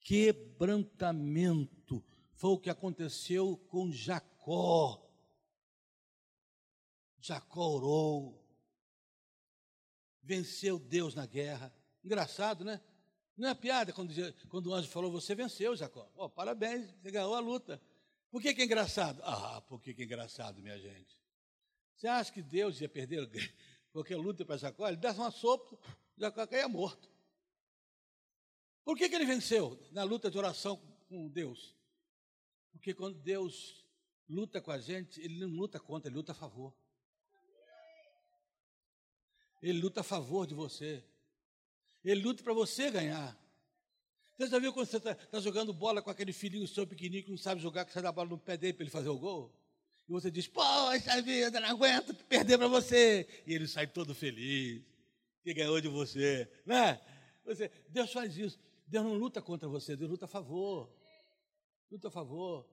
Quebrantamento foi o que aconteceu com Jacó. Jacó orou, venceu Deus na guerra. Engraçado, né? Não é piada quando, quando o anjo falou: Você venceu, Jacó. Oh, parabéns, você ganhou a luta. Por que, que é engraçado? Ah, por que, que é engraçado, minha gente? Você acha que Deus ia perder *laughs* qualquer luta para Jacó, ele desse uma sopa, Jacó caía morto. Por que, que ele venceu na luta de oração com Deus? Porque quando Deus luta com a gente, ele não luta contra, ele luta a favor. Ele luta a favor de você. Ele luta para você ganhar. Você já viu quando você está tá jogando bola com aquele filhinho seu pequenininho que não sabe jogar, que sai da bola no pé dele para ele fazer o gol? E você diz, poxa vida, não aguento perder para você. E ele sai todo feliz, que ganhou de você. Né? Você, Deus faz isso. Deus não luta contra você, Deus luta a favor. Luta a favor.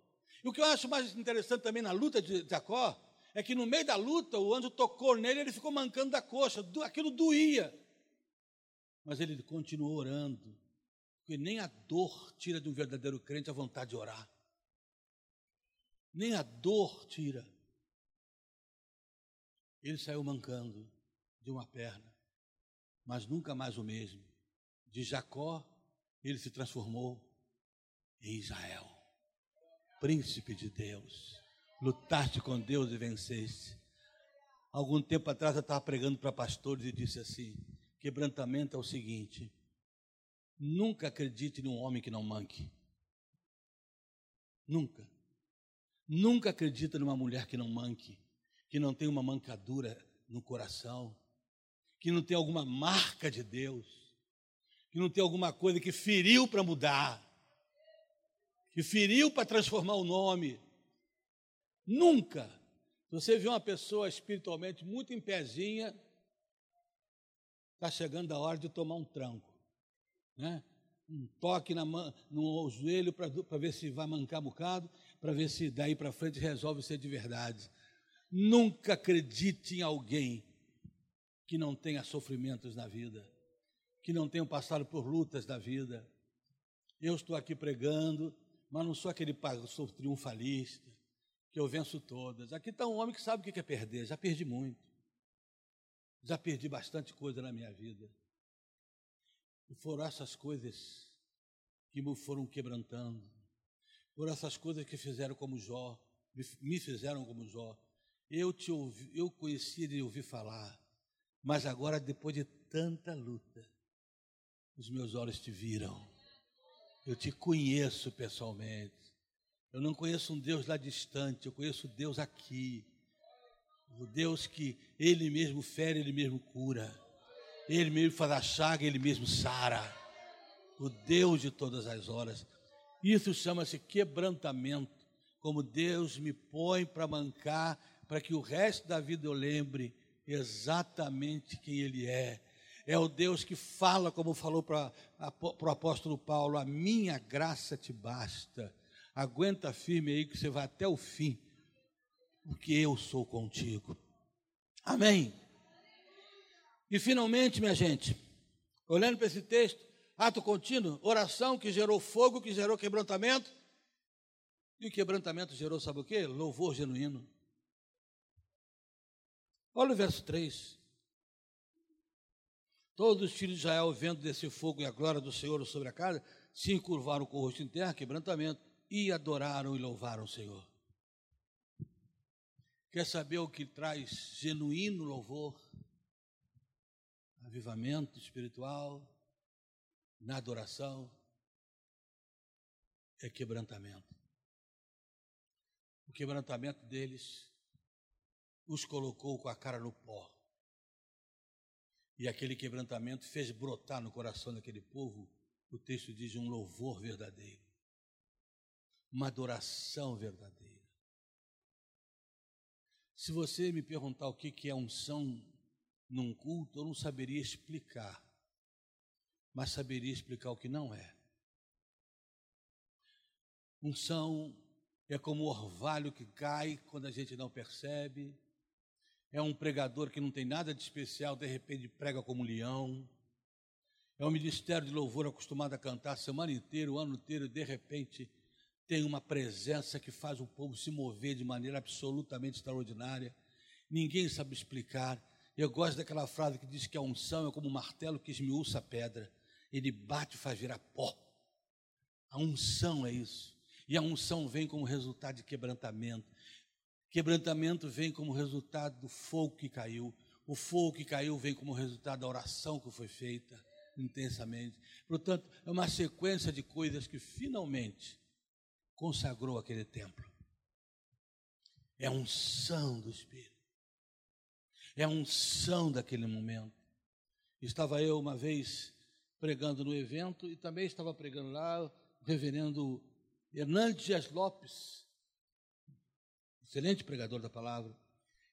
E o que eu acho mais interessante também na luta de Jacó é que no meio da luta o anjo tocou nele e ele ficou mancando da coxa. Aquilo doía. Mas ele continuou orando. Porque nem a dor tira de um verdadeiro crente a vontade de orar nem a dor tira. Ele saiu mancando de uma perna, mas nunca mais o mesmo. De Jacó, ele se transformou em Israel, príncipe de Deus. Lutaste com Deus e venceste. Algum tempo atrás eu estava pregando para pastores e disse assim: quebrantamento é o seguinte, nunca acredite num homem que não manque. Nunca. Nunca acredita numa mulher que não manque, que não tem uma mancadura no coração, que não tem alguma marca de Deus, que não tem alguma coisa que feriu para mudar, que feriu para transformar o nome. Nunca. Você vê uma pessoa espiritualmente muito em pezinha, está chegando a hora de tomar um tranco. Né? Um toque na, no joelho para ver se vai mancar bocado para ver se daí para frente resolve ser de verdade. Nunca acredite em alguém que não tenha sofrimentos na vida, que não tenha passado por lutas da vida. Eu estou aqui pregando, mas não sou aquele pastor triunfalista, que eu venço todas. Aqui está um homem que sabe o que é perder, já perdi muito. Já perdi bastante coisa na minha vida. E foram essas coisas que me foram quebrantando por essas coisas que fizeram como Jó, me fizeram como Jó. Eu te ouvi, eu conhecia de ouvir falar, mas agora depois de tanta luta, os meus olhos te viram. Eu te conheço pessoalmente. Eu não conheço um Deus lá distante, eu conheço Deus aqui. O Deus que Ele mesmo fere, Ele mesmo cura. Ele mesmo faz a chaga, Ele mesmo sara. O Deus de todas as horas. Isso chama-se quebrantamento. Como Deus me põe para mancar, para que o resto da vida eu lembre exatamente quem Ele é, É o Deus que fala, como falou para o apóstolo Paulo: a minha graça te basta. Aguenta firme aí que você vai até o fim, porque eu sou contigo. Amém. E finalmente, minha gente, olhando para esse texto, ato contínuo, oração que gerou fogo, que gerou quebrantamento. E o quebrantamento gerou, sabe o quê? Louvor genuíno. Olha o verso 3. Todos os filhos de Israel, vendo desse fogo e a glória do Senhor sobre a casa, se encurvaram com o rosto em terra, quebrantamento, e adoraram e louvaram o Senhor. Quer saber o que traz genuíno louvor? Avivamento espiritual, na adoração, é quebrantamento. O quebrantamento deles os colocou com a cara no pó. E aquele quebrantamento fez brotar no coração daquele povo, o texto diz, um louvor verdadeiro, uma adoração verdadeira. Se você me perguntar o que é unção num culto, eu não saberia explicar, mas saberia explicar o que não é. Unção é como o orvalho que cai quando a gente não percebe é um pregador que não tem nada de especial, de repente prega como um leão. É um ministério de louvor acostumado a cantar a semana inteira, o ano inteiro, de repente tem uma presença que faz o povo se mover de maneira absolutamente extraordinária. Ninguém sabe explicar. Eu gosto daquela frase que diz que a unção é como um martelo que esmiuça a pedra. Ele bate e faz virar pó. A unção é isso. E a unção vem como resultado de quebrantamento. Quebrantamento vem como resultado do fogo que caiu. O fogo que caiu vem como resultado da oração que foi feita intensamente. Portanto, é uma sequência de coisas que finalmente consagrou aquele templo. É a unção do Espírito. É a unção daquele momento. Estava eu uma vez pregando no evento e também estava pregando lá o reverendo Hernandes Lopes, excelente pregador da palavra.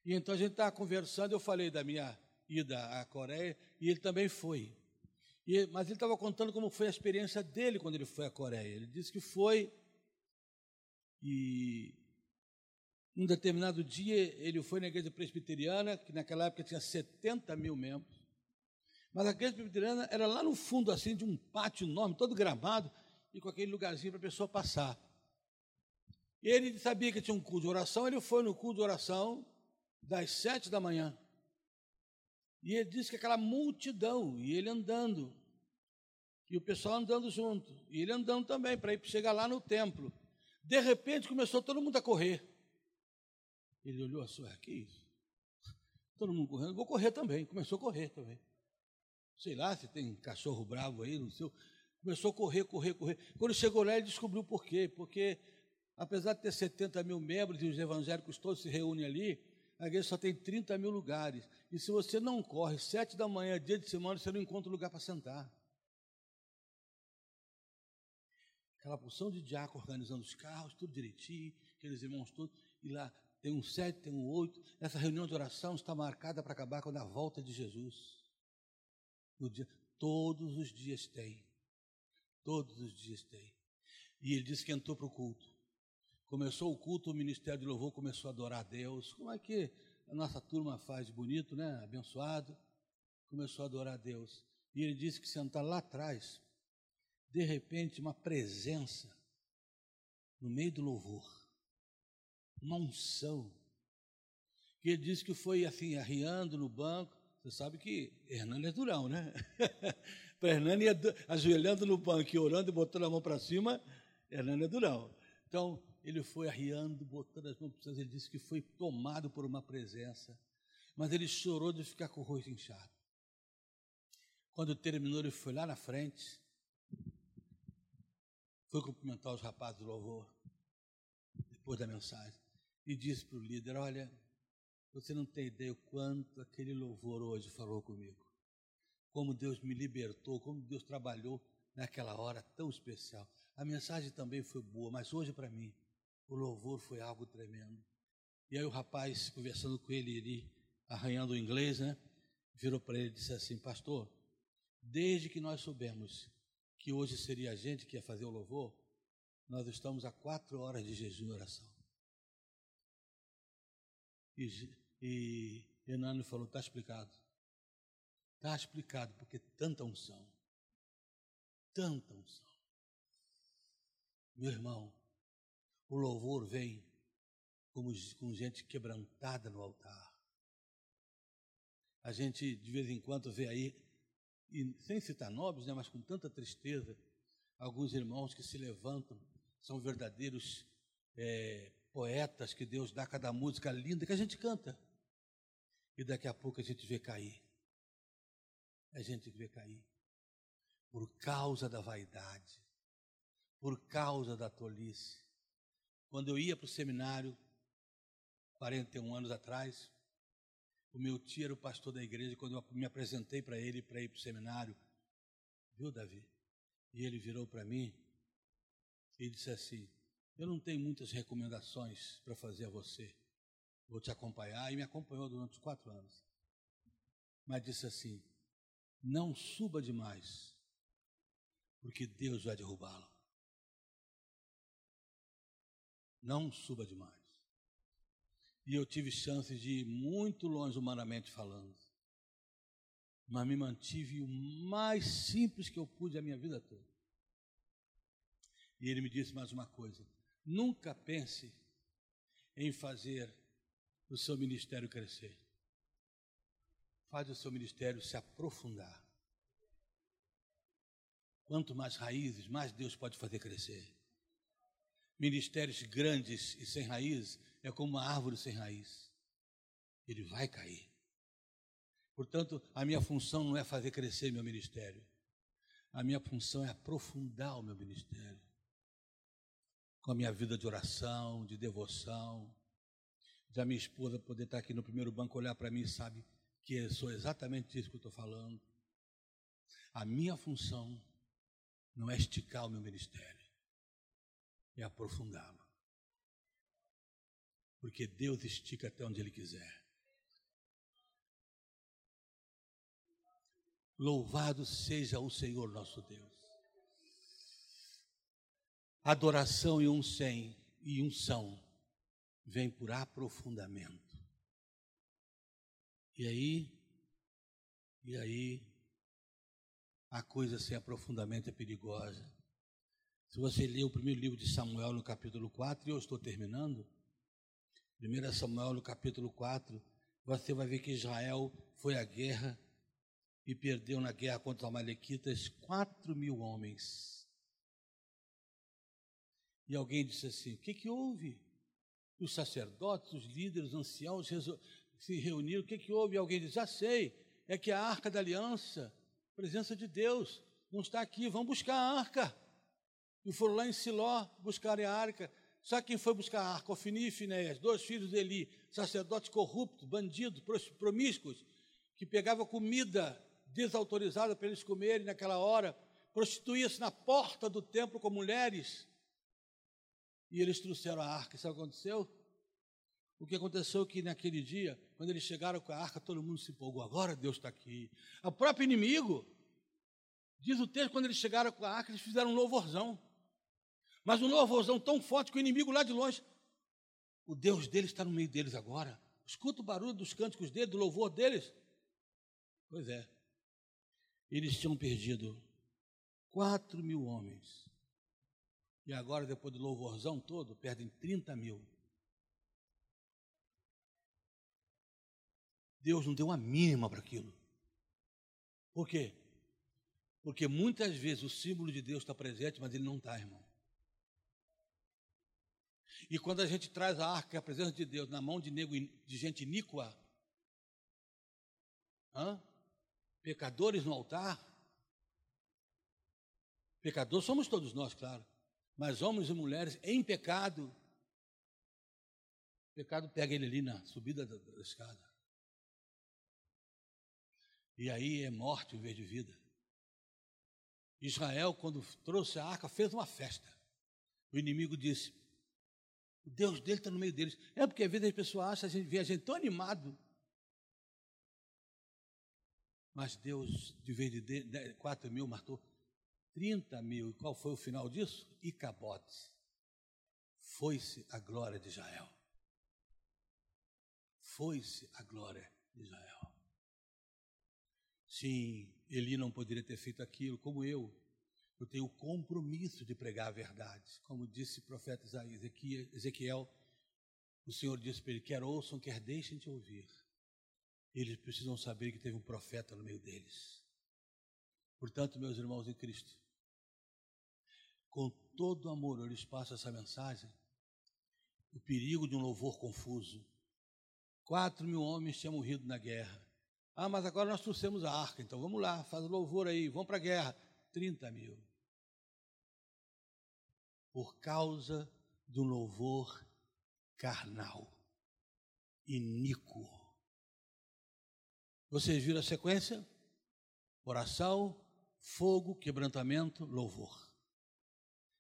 E então a gente estava conversando, eu falei da minha ida à Coreia, e ele também foi. E, mas ele estava contando como foi a experiência dele quando ele foi à Coreia. Ele disse que foi e um determinado dia ele foi na igreja presbiteriana, que naquela época tinha 70 mil membros. Mas a igreja presbiteriana era lá no fundo assim de um pátio enorme, todo gramado, e com aquele lugarzinho para a pessoa passar. Ele sabia que tinha um culto de oração, ele foi no culto de oração das sete da manhã. E ele disse que aquela multidão, e ele andando, e o pessoal andando junto, e ele andando também, para ir chegar lá no templo. De repente começou todo mundo a correr. Ele olhou assim, que isso? Todo mundo correndo, vou correr também. Começou a correr também. Sei lá se tem cachorro bravo aí no seu. Começou a correr, correr, correr. Quando chegou lá, ele descobriu por quê. Porque apesar de ter 70 mil membros e os evangélicos todos se reúnem ali, a igreja só tem 30 mil lugares. E se você não corre, sete da manhã, dia de semana, você não encontra lugar para sentar. Aquela porção de diácono organizando os carros, tudo direitinho, aqueles irmãos todos, e lá tem um sete, tem um oito. Essa reunião de oração está marcada para acabar com a volta de Jesus. No dia, todos os dias tem. Todos os dias tem. E ele disse que entrou para o culto. Começou o culto, o ministério de louvor começou a adorar a Deus. Como é que a nossa turma faz bonito, né? Abençoado. Começou a adorar a Deus. E ele disse que sentar lá atrás, de repente, uma presença no meio do louvor, uma unção. Que ele disse que foi assim, arriando no banco. Você sabe que Hernani é durão, né? *laughs* Para Hernani, ajoelhando no banco e orando e botando a mão para cima, Hernani é durão. Então, ele foi arriando, botando as mãos para ele disse que foi tomado por uma presença, mas ele chorou de ficar com o rosto inchado. Quando terminou, ele foi lá na frente, foi cumprimentar os rapazes do louvor, depois da mensagem, e disse para o líder: Olha, você não tem ideia o quanto aquele louvor hoje falou comigo. Como Deus me libertou, como Deus trabalhou naquela hora tão especial. A mensagem também foi boa, mas hoje para mim o louvor foi algo tremendo. E aí o rapaz, conversando com ele, ele arranhando o inglês, né? Virou para ele e disse assim, pastor, Desde que nós soubemos que hoje seria a gente que ia fazer o louvor, nós estamos a quatro horas de jejum e oração. E, e falou: está explicado. Está explicado, porque tanta unção. Tanta unção. Meu irmão, o louvor vem como, com gente quebrantada no altar. A gente de vez em quando vê aí, e sem citar nomes, né, mas com tanta tristeza, alguns irmãos que se levantam, são verdadeiros é, poetas que Deus dá cada música linda que a gente canta. E daqui a pouco a gente vê cair. A gente vê cair. Por causa da vaidade, por causa da tolice. Quando eu ia para o seminário, 41 anos atrás, o meu tio era o pastor da igreja, quando eu me apresentei para ele para ir para o seminário, viu, Davi? E ele virou para mim e disse assim: Eu não tenho muitas recomendações para fazer a você, vou te acompanhar. E me acompanhou durante quatro anos. Mas disse assim: Não suba demais, porque Deus vai derrubá-lo. Não suba demais. E eu tive chance de ir muito longe humanamente falando. Mas me mantive o mais simples que eu pude a minha vida toda. E ele me disse mais uma coisa: nunca pense em fazer o seu ministério crescer. Faz o seu ministério se aprofundar. Quanto mais raízes, mais Deus pode fazer crescer. Ministérios grandes e sem raízes é como uma árvore sem raiz. Ele vai cair. Portanto, a minha função não é fazer crescer meu ministério. A minha função é aprofundar o meu ministério. Com a minha vida de oração, de devoção. Da minha esposa poder estar aqui no primeiro banco, olhar para mim e sabe que sou exatamente isso que eu estou falando. A minha função não é esticar o meu ministério é aprofundá-lo. Porque Deus estica até onde Ele quiser. Louvado seja o Senhor nosso Deus. Adoração e unção e unção vem por aprofundamento. E aí, e aí, a coisa sem aprofundamento é perigosa. Se você ler o primeiro livro de Samuel no capítulo 4, e eu estou terminando, 1 Samuel no capítulo 4, você vai ver que Israel foi à guerra e perdeu na guerra contra os Amalequitas quatro mil homens. E alguém disse assim: o que, que houve? Os sacerdotes, os líderes, os anciãos se reuniram, o que, que houve? E alguém disse: já sei, é que a arca da aliança, presença de Deus, não está aqui, vamos buscar a arca e foram lá em Siló buscarem a arca. Sabe quem foi buscar a arca? Ofini e Finéias, dois filhos de Eli, sacerdotes corruptos, bandidos, promíscuos, que pegavam comida desautorizada para eles comerem naquela hora, prostituía-se na porta do templo com mulheres. E eles trouxeram a arca. Sabe o que aconteceu? O que aconteceu é que naquele dia, quando eles chegaram com a arca, todo mundo se empolgou. Agora Deus está aqui. O próprio inimigo, diz o texto, quando eles chegaram com a arca, eles fizeram um louvorzão. Mas um louvorzão tão forte que o inimigo lá de longe, o Deus deles está no meio deles agora. Escuta o barulho dos cânticos dele, do louvor deles. Pois é. Eles tinham perdido quatro mil homens. E agora, depois do louvorzão todo, perdem 30 mil. Deus não deu uma mínima para aquilo. Por quê? Porque muitas vezes o símbolo de Deus está presente, mas ele não está, irmão. E quando a gente traz a arca, a presença de Deus, na mão de, nego, de gente iníqua, hã? pecadores no altar, pecadores somos todos nós, claro, mas homens e mulheres em pecado, o pecado pega ele ali na subida da, da escada. E aí é morte em vez de vida. Israel, quando trouxe a arca, fez uma festa. O inimigo disse: o Deus dele está no meio deles. É porque às vezes as pessoas acham, a gente vê a gente tão animado. Mas Deus, de vez de 4 mil, matou 30 mil. E qual foi o final disso? Icabotes. Foi-se a glória de Israel. Foi-se a glória de Israel. Sim, Eli não poderia ter feito aquilo, como eu. Eu tenho o compromisso de pregar a verdade. Como disse o profeta Isaías, Ezequiel, o Senhor disse para ele: quer ouçam, quer deixem de ouvir. Eles precisam saber que teve um profeta no meio deles. Portanto, meus irmãos em Cristo, com todo amor eu lhes passo essa mensagem. O perigo de um louvor confuso. Quatro mil homens tinham morrido na guerra. Ah, mas agora nós trouxemos a arca, então vamos lá, faz louvor aí, vamos para a guerra. 30 mil. Por causa do louvor carnal, iníquo. Vocês viram a sequência? Oração, fogo, quebrantamento, louvor.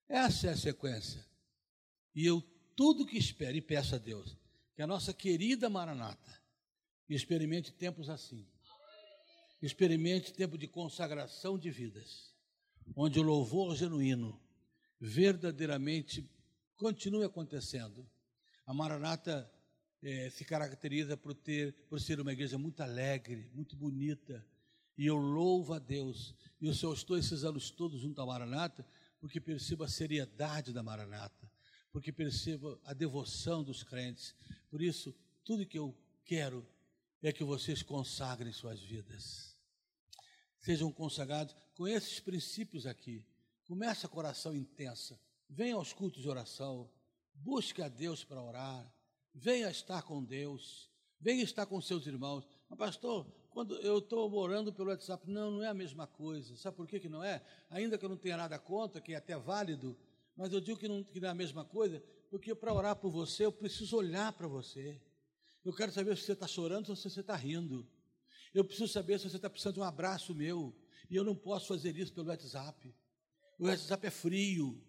Essa é a sequência. E eu tudo que espero e peço a Deus, que a nossa querida Maranata experimente tempos assim. Experimente tempo de consagração de vidas, onde o louvor genuíno verdadeiramente continue acontecendo. A Maranata é, se caracteriza por ter, por ser uma igreja muito alegre, muito bonita, e eu louvo a Deus. E eu só estou esses anos todos junto à Maranata porque percebo a seriedade da Maranata, porque percebo a devoção dos crentes. Por isso, tudo que eu quero é que vocês consagrem suas vidas. Sejam consagrados com esses princípios aqui. Começa com oração intensa. Venha aos cultos de oração. Busque a Deus para orar. Venha estar com Deus. Venha estar com seus irmãos. Mas, pastor, quando eu estou orando pelo WhatsApp, não, não é a mesma coisa. Sabe por que, que não é? Ainda que eu não tenha nada contra, que é até válido, mas eu digo que não, que não é a mesma coisa, porque para orar por você, eu preciso olhar para você. Eu quero saber se você está chorando ou se você está rindo. Eu preciso saber se você está precisando de um abraço meu. E eu não posso fazer isso pelo WhatsApp. O WhatsApp é frio.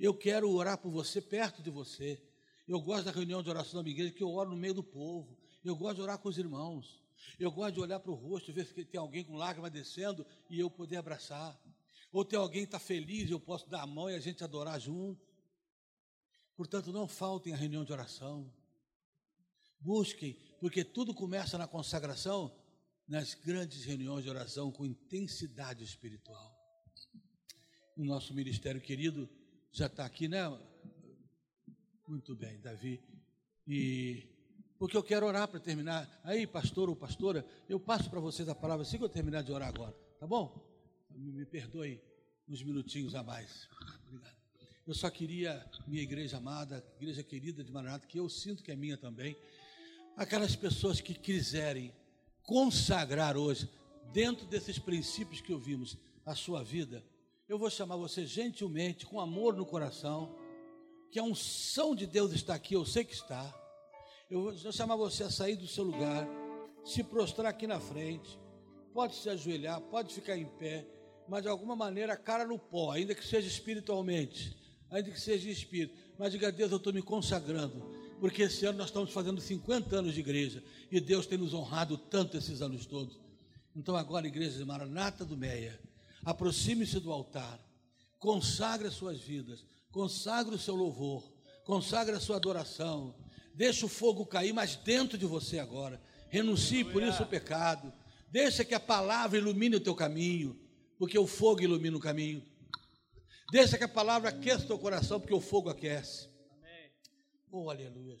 Eu quero orar por você perto de você. Eu gosto da reunião de oração da minha igreja, que eu oro no meio do povo. Eu gosto de orar com os irmãos. Eu gosto de olhar para o rosto, ver se tem alguém com lágrima descendo e eu poder abraçar. Ou tem alguém que está feliz eu posso dar a mão e a gente adorar junto. Portanto, não faltem a reunião de oração. Busquem, porque tudo começa na consagração, nas grandes reuniões de oração com intensidade espiritual. O nosso ministério querido já está aqui, né? Muito bem, Davi. E porque eu quero orar para terminar. Aí, pastor ou pastora, eu passo para vocês a palavra assim que eu terminar de orar agora, tá bom? Me, perdoe uns minutinhos a mais. Obrigado. Eu só queria, minha igreja amada, igreja querida de Maranata, que eu sinto que é minha também, aquelas pessoas que quiserem consagrar hoje, dentro desses princípios que ouvimos, a sua vida, eu vou chamar você gentilmente, com amor no coração, que a unção de Deus está aqui, eu sei que está. Eu vou chamar você a sair do seu lugar, se prostrar aqui na frente, pode se ajoelhar, pode ficar em pé, mas de alguma maneira, cara no pó, ainda que seja espiritualmente, ainda que seja espírito, mas diga a Deus, eu estou me consagrando, porque esse ano nós estamos fazendo 50 anos de igreja e Deus tem nos honrado tanto esses anos todos. Então, agora, igreja de Maranata do Meia, aproxime-se do altar, consagre as suas vidas, consagre o seu louvor, consagre a sua adoração, Deixa o fogo cair mais dentro de você agora. Renuncie por isso o pecado. Deixa que a palavra ilumine o teu caminho, porque o fogo ilumina o caminho. Deixa que a palavra aqueça o teu coração, porque o fogo aquece. Oh, aleluia.